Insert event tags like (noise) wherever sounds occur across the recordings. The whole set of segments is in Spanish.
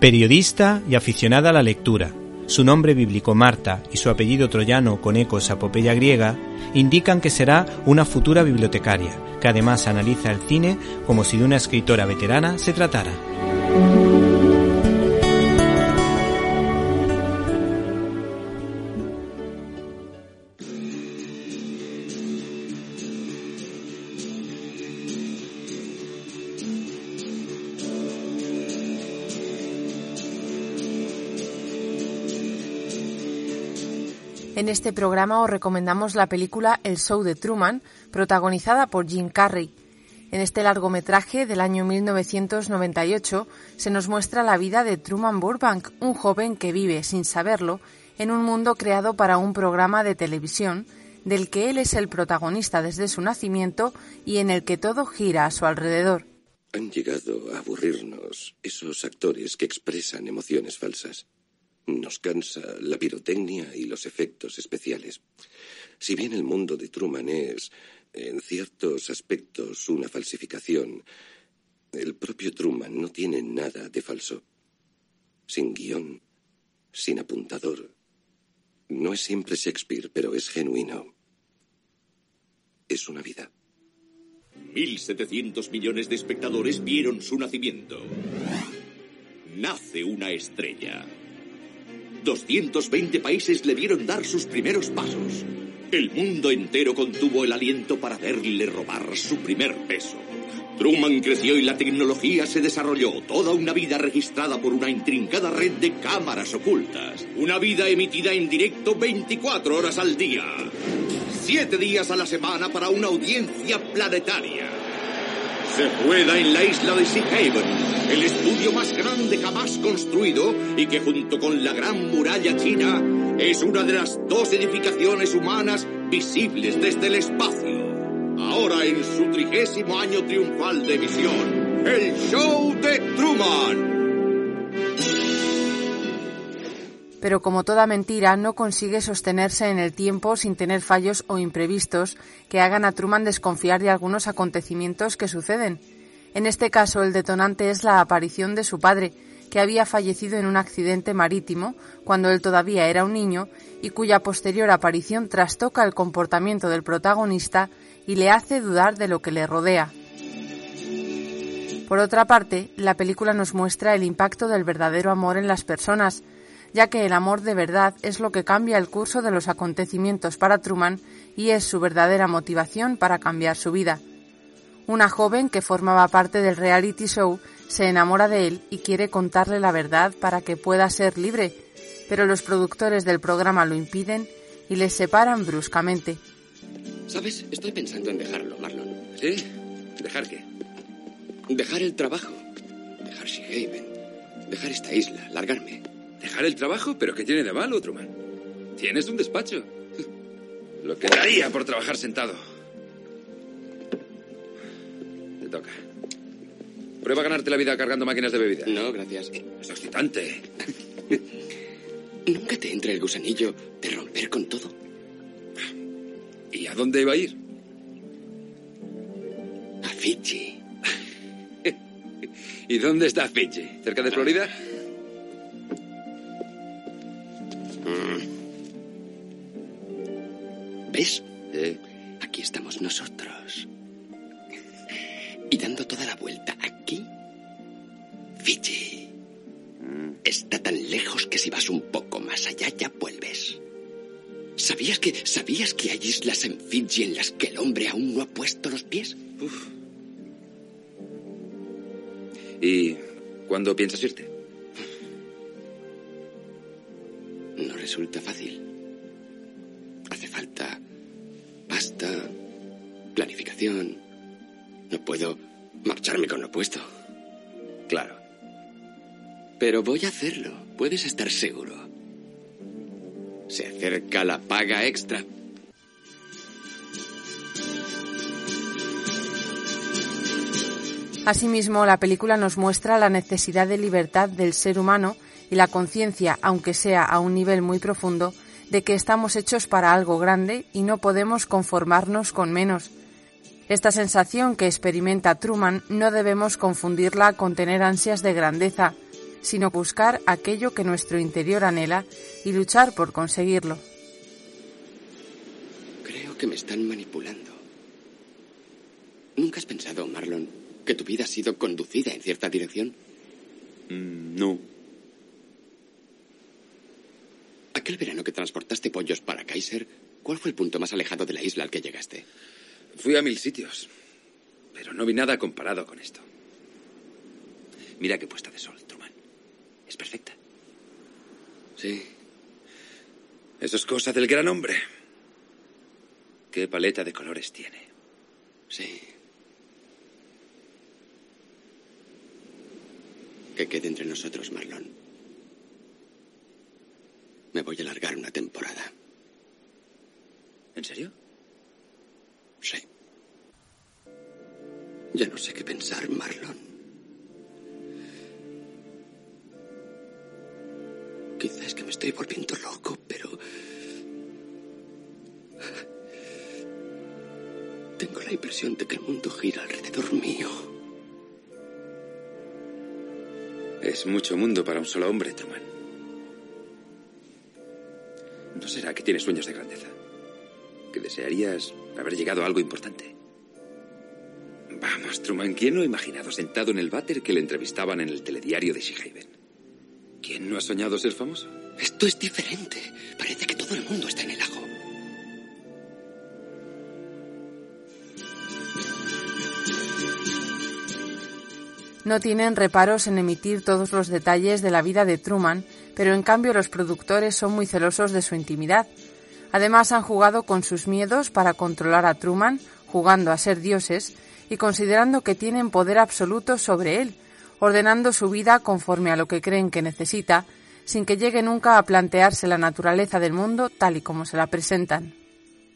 Periodista y aficionada a la lectura, su nombre bíblico Marta y su apellido troyano con ecos a apopeya griega indican que será una futura bibliotecaria, que además analiza el cine como si de una escritora veterana se tratara. En este programa os recomendamos la película El Show de Truman, protagonizada por Jim Carrey. En este largometraje del año 1998 se nos muestra la vida de Truman Burbank, un joven que vive, sin saberlo, en un mundo creado para un programa de televisión del que él es el protagonista desde su nacimiento y en el que todo gira a su alrededor. Han llegado a aburrirnos esos actores que expresan emociones falsas. Nos cansa la pirotecnia y los efectos especiales. Si bien el mundo de Truman es, en ciertos aspectos, una falsificación, el propio Truman no tiene nada de falso. Sin guion, sin apuntador. No es siempre Shakespeare, pero es genuino. Es una vida. 1.700 millones de espectadores vieron su nacimiento. Nace una estrella. 220 países le vieron dar sus primeros pasos. El mundo entero contuvo el aliento para verle robar su primer peso. Truman creció y la tecnología se desarrolló, toda una vida registrada por una intrincada red de cámaras ocultas. Una vida emitida en directo 24 horas al día. Siete días a la semana para una audiencia planetaria. Se juega en la isla de Sea Haven, el estudio más grande jamás construido y que junto con la Gran Muralla China es una de las dos edificaciones humanas visibles desde el espacio. Ahora en su trigésimo año triunfal de emisión, el show de Truman. Pero como toda mentira, no consigue sostenerse en el tiempo sin tener fallos o imprevistos que hagan a Truman desconfiar de algunos acontecimientos que suceden. En este caso, el detonante es la aparición de su padre, que había fallecido en un accidente marítimo cuando él todavía era un niño y cuya posterior aparición trastoca el comportamiento del protagonista y le hace dudar de lo que le rodea. Por otra parte, la película nos muestra el impacto del verdadero amor en las personas, ya que el amor de verdad es lo que cambia el curso de los acontecimientos para Truman y es su verdadera motivación para cambiar su vida. Una joven que formaba parte del reality show se enamora de él y quiere contarle la verdad para que pueda ser libre, pero los productores del programa lo impiden y les separan bruscamente. ¿Sabes? Estoy pensando en dejarlo, Marlon. ¿Sí? ¿Dejar qué? Dejar el trabajo. Dejar Haven. Dejar esta isla. Largarme. ¿Dejar el trabajo? ¿Pero qué tiene de malo, Truman? Tienes un despacho. (laughs) Lo que daría por trabajar sentado. Te toca. Prueba a ganarte la vida cargando máquinas de bebida. No, gracias. Es excitante. (laughs) ¿Nunca te entra el gusanillo de romper con todo? ¿Y a dónde iba a ir? A Fiji. (laughs) ¿Y dónde está Fiji? ¿Cerca de Florida? Nosotros. Y dando toda la vuelta aquí, Fiji. Está tan lejos que si vas un poco más allá ya vuelves. ¿Sabías que, ¿Sabías que hay islas en Fiji en las que el hombre aún no ha puesto los pies? ¿Y cuándo piensas irte? No resulta fácil. Planificación. No puedo marcharme con lo puesto. Claro. Pero voy a hacerlo. Puedes estar seguro. Se acerca la paga extra. Asimismo, la película nos muestra la necesidad de libertad del ser humano y la conciencia, aunque sea a un nivel muy profundo, de que estamos hechos para algo grande y no podemos conformarnos con menos. Esta sensación que experimenta Truman no debemos confundirla con tener ansias de grandeza, sino buscar aquello que nuestro interior anhela y luchar por conseguirlo. Creo que me están manipulando. ¿Nunca has pensado, Marlon, que tu vida ha sido conducida en cierta dirección? Mm, no. Aquel verano que transportaste pollos para Kaiser, ¿cuál fue el punto más alejado de la isla al que llegaste? Fui a mil sitios, pero no vi nada comparado con esto. Mira qué puesta de sol, Truman. Es perfecta. Sí. Eso es cosa del gran hombre. ¿Qué paleta de colores tiene? Sí. Que quede entre nosotros, Marlon. Me voy a alargar una temporada. ¿En serio? Sí. Ya no sé qué pensar, Marlon. Quizás es que me estoy volviendo loco, pero... Tengo la impresión de que el mundo gira alrededor mío. Es mucho mundo para un solo hombre, Truman. ¿No será que tienes sueños de grandeza? ¿Que desearías haber llegado a algo importante? Vamos, Truman, ¿quién no ha imaginado sentado en el váter que le entrevistaban en el telediario de Sheehaven? ¿Quién no ha soñado ser famoso? Esto es diferente. Parece que todo el mundo está en el ajo. No tienen reparos en emitir todos los detalles de la vida de Truman, pero en cambio los productores son muy celosos de su intimidad. Además han jugado con sus miedos para controlar a Truman, jugando a ser dioses y considerando que tienen poder absoluto sobre él, ordenando su vida conforme a lo que creen que necesita, sin que llegue nunca a plantearse la naturaleza del mundo tal y como se la presentan.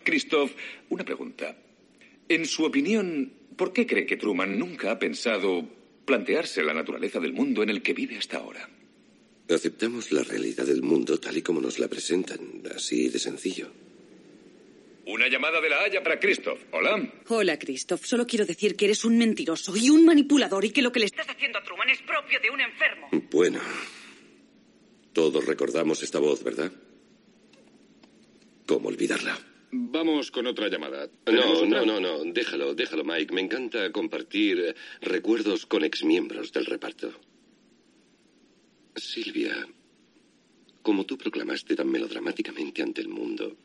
Christoph, una pregunta. En su opinión, ¿por qué cree que Truman nunca ha pensado plantearse la naturaleza del mundo en el que vive hasta ahora? Aceptamos la realidad del mundo tal y como nos la presentan, así de sencillo. Una llamada de la Haya para Christoph. Hola. Hola, Christoph. Solo quiero decir que eres un mentiroso y un manipulador y que lo que le estás haciendo a Truman es propio de un enfermo. Bueno, todos recordamos esta voz, ¿verdad? ¿Cómo olvidarla? Vamos con otra llamada. No, no, no, no. Déjalo, déjalo, Mike. Me encanta compartir recuerdos con exmiembros del reparto. Silvia, como tú proclamaste tan melodramáticamente ante el mundo,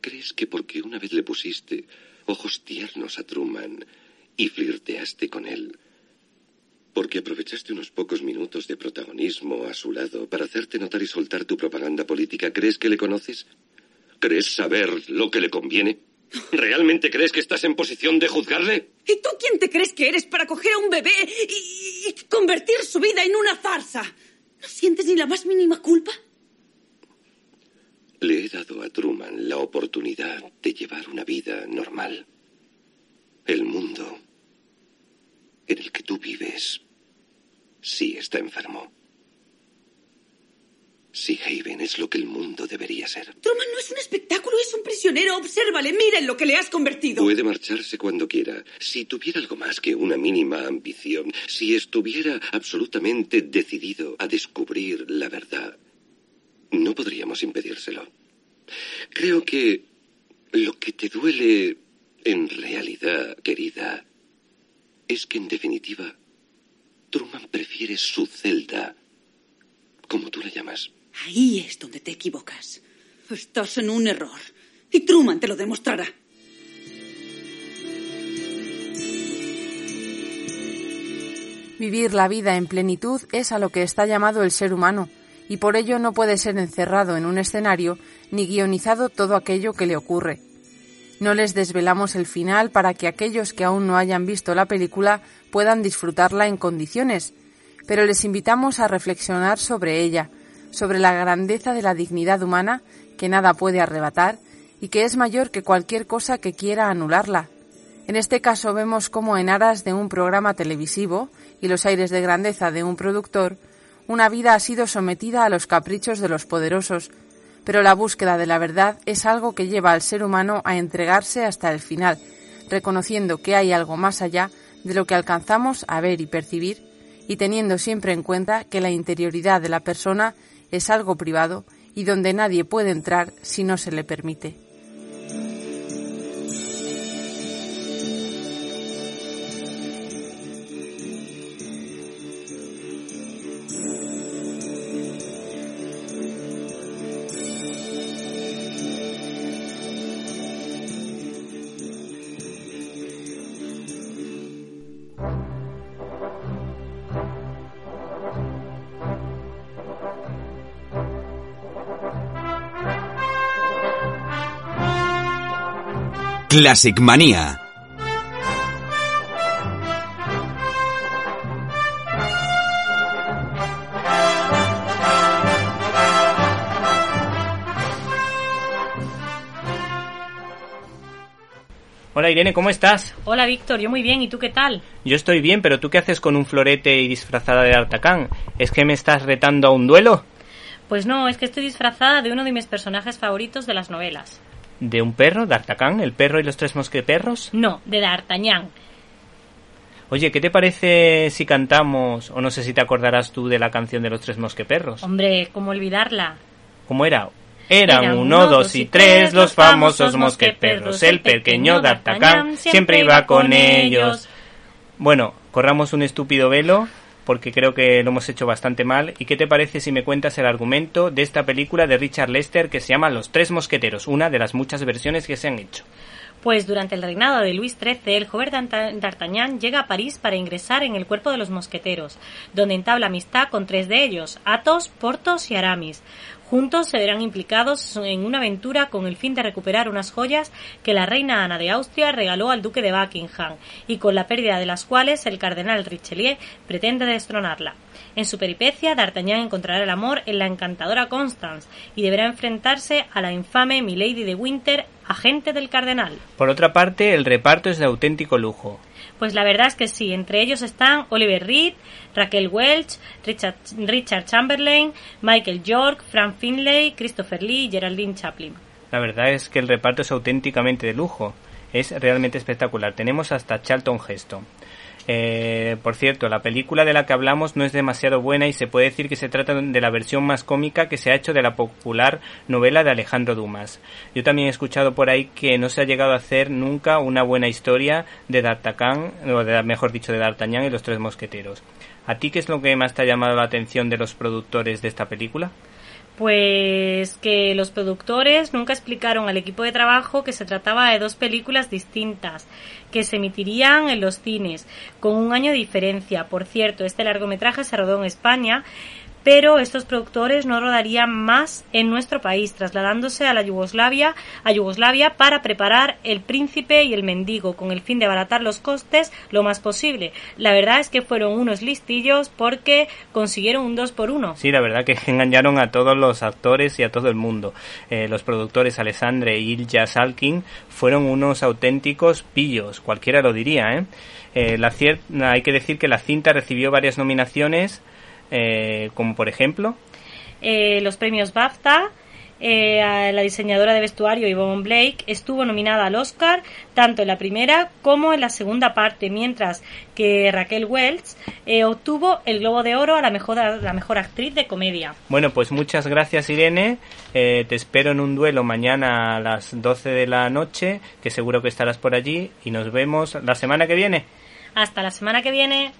¿crees que porque una vez le pusiste ojos tiernos a Truman y flirteaste con él, porque aprovechaste unos pocos minutos de protagonismo a su lado para hacerte notar y soltar tu propaganda política, ¿crees que le conoces? ¿Crees saber lo que le conviene? ¿Realmente crees que estás en posición de juzgarle? ¿Y tú quién te crees que eres para coger a un bebé y, convertir su vida en una farsa? ¿No sientes ni la más mínima culpa? Le he dado a Truman la oportunidad de llevar una vida normal. El mundo en el que tú vives sí está enfermo. Si Haven es lo que el mundo debería ser. Truman no es un espectáculo, es un prisionero. Obsérvale, mira en lo que le has convertido. Puede marcharse cuando quiera. Si tuviera algo más que una mínima ambición, si estuviera absolutamente decidido a descubrir la verdad, no podríamos impedírselo. Creo que lo que te duele en realidad, querida, es que en definitiva, Truman prefiere su celda, como tú la llamas. Ahí es donde te equivocas. Estás en un error. Y Truman te lo demostrará. Vivir la vida en plenitud es a lo que está llamado el ser humano, y por ello no puede ser encerrado en un escenario ni guionizado todo aquello que le ocurre. No les desvelamos el final para que aquellos que aún no hayan visto la película puedan disfrutarla en condiciones, pero les invitamos a reflexionar sobre ella, sobre la grandeza de la dignidad humana que nada puede arrebatar y que es mayor que cualquier cosa que quiera anularla. En este caso vemos cómo en aras de un programa televisivo y los aires de grandeza de un productor, una vida ha sido sometida a los caprichos de los poderosos, pero la búsqueda de la verdad es algo que lleva al ser humano a entregarse hasta el final, reconociendo que hay algo más allá de lo que alcanzamos a ver y percibir, y teniendo siempre en cuenta que la interioridad de la persona es algo privado y donde nadie puede entrar si no se le permite. Classic Manía. Hola Irene, ¿cómo estás? Hola Víctor, yo muy bien, ¿y tú qué tal? Yo estoy bien, pero ¿tú qué haces con un florete y disfrazada de Artacán? ¿Es que me estás retando a un duelo? Pues no, es que estoy disfrazada de uno de mis personajes favoritos de las novelas. ¿De un perro? ¿D'Artagnan? ¿El perro y los tres mosqueperros? No, de D'Artagnan. Oye, ¿qué te parece si cantamos, o no sé si te acordarás tú de la canción de los tres mosqueperros? Hombre, ¿cómo olvidarla? ¿Cómo era? Eran uno, dos y tres los famosos mosqueperros. El pequeño D'Artagnan siempre iba con ellos. Bueno, corramos un estúpido velo porque creo que lo hemos hecho bastante mal. ¿Y qué te parece si me cuentas el argumento de esta película de Richard Lester que se llama Los Tres Mosqueteros, una de las muchas versiones que se han hecho? Pues durante el reinado de Luis XIII, el joven D'Artagnan llega a París para ingresar en el cuerpo de los mosqueteros, donde entabla amistad con tres de ellos, Athos, Porthos y Aramis. Juntos se verán implicados en una aventura con el fin de recuperar unas joyas que la reina Ana de Austria regaló al duque de Buckingham y con la pérdida de las cuales el cardenal Richelieu pretende destronarla. En su peripecia, D'Artagnan encontrará el amor en la encantadora Constance y deberá enfrentarse a la infame Milady de Winter, agente del cardenal. Por otra parte, el reparto es de auténtico lujo. Pues la verdad es que sí, entre ellos están Oliver Reed, Raquel Welch, Richard, Chamberlain, Michael York, Frank Finlay, Christopher Lee y Geraldine Chaplin. La verdad es que el reparto es auténticamente de lujo. Es realmente espectacular. Tenemos hasta Charlton Heston. Eh, por cierto, la película de la que hablamos no es demasiado buena y se puede decir que se trata de la versión más cómica que se ha hecho de la popular novela de Alejandro Dumas. Yo también he escuchado por ahí que no se ha llegado a hacer nunca una buena historia de D'Artagnan, o de, mejor dicho, de D'Artagnan y los tres mosqueteros. ¿A ti qué es lo que más te ha llamado la atención de los productores de esta película? Pues que los productores nunca explicaron al equipo de trabajo que se trataba de dos películas distintas, que se emitirían en los cines, con un año de diferencia. Por cierto, este largometraje se rodó en España pero estos productores no rodarían más en nuestro país, trasladándose a la Yugoslavia, a Yugoslavia para preparar El Príncipe y El Mendigo, con el fin de abaratar los costes lo más posible. La verdad es que fueron unos listillos porque consiguieron un 2 por 1 Sí, la verdad que (laughs) engañaron a todos los actores y a todo el mundo. Eh, los productores Alessandre y Ilja Salkin fueron unos auténticos pillos, cualquiera lo diría, ¿eh? eh hay que decir que la cinta recibió varias nominaciones eh, como por ejemplo eh, los premios BAFTA. Eh, la diseñadora de vestuario Yvonne Blake estuvo nominada al Oscar tanto en la primera como en la segunda parte, mientras que Raquel Welch obtuvo el Globo de Oro a la mejor, la mejor actriz de comedia. Bueno, pues muchas gracias Irene. te espero en un duelo mañana a las 12 de la noche, que seguro que estarás por allí y nos vemos la semana que viene. Hasta la semana que viene.